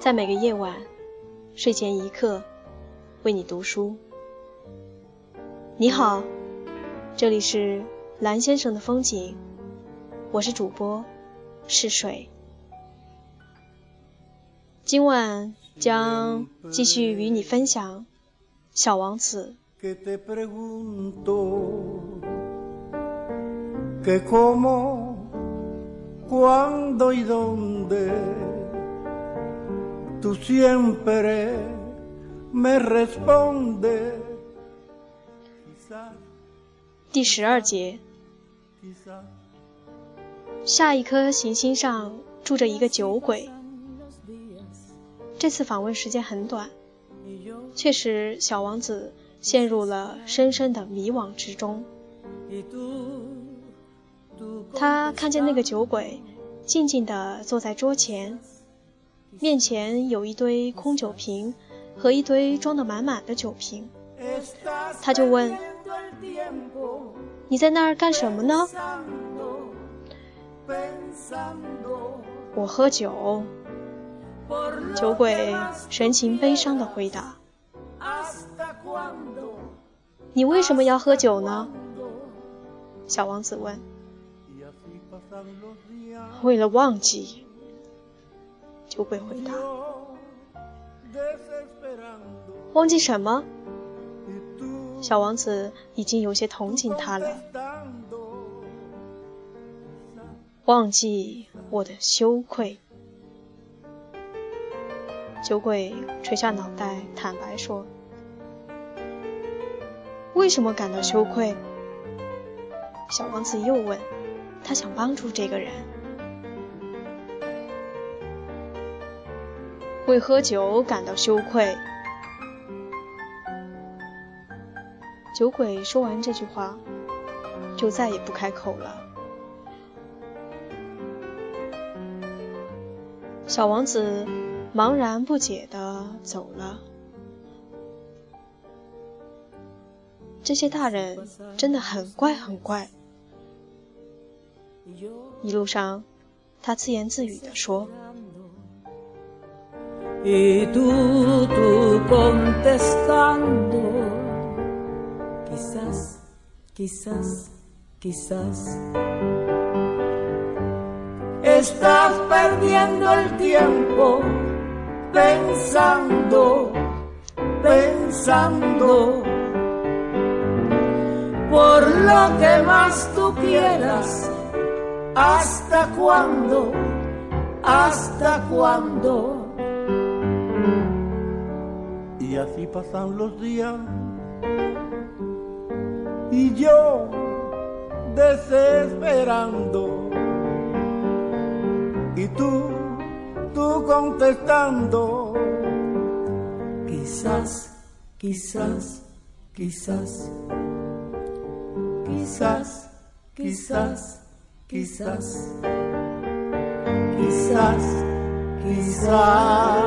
在每个夜晚，睡前一刻，为你读书。你好，这里是蓝先生的风景，我是主播是水。今晚将继续与你分享《小王子》。第十二节，下一颗行星上住着一个酒鬼。这次访问时间很短，却使小王子陷入了深深的迷惘之中。他看见那个酒鬼静静地坐在桌前。面前有一堆空酒瓶和一堆装得满满的酒瓶，他就问：“你在那儿干什么呢？”“我喝酒。”酒鬼神情悲伤地回答。“你为什么要喝酒呢？”小王子问。“为了忘记。”酒鬼回答：“忘记什么？”小王子已经有些同情他了。忘记我的羞愧。酒鬼垂下脑袋，坦白说：“为什么感到羞愧？”小王子又问：“他想帮助这个人。”为喝酒感到羞愧。酒鬼说完这句话，就再也不开口了。小王子茫然不解的走了。这些大人真的很怪很怪。一路上，他自言自语的说。y tú, tú contestando, quizás, quizás, quizás. Estás perdiendo el tiempo pensando, pensando por lo que más tú quieras. ¿Hasta cuándo? ¿Hasta cuándo? Y así pasan los días y yo desesperando y tú, tú contestando. Quizás, quizás, quizás, quizás, quizás, quizás, quizás, quizás.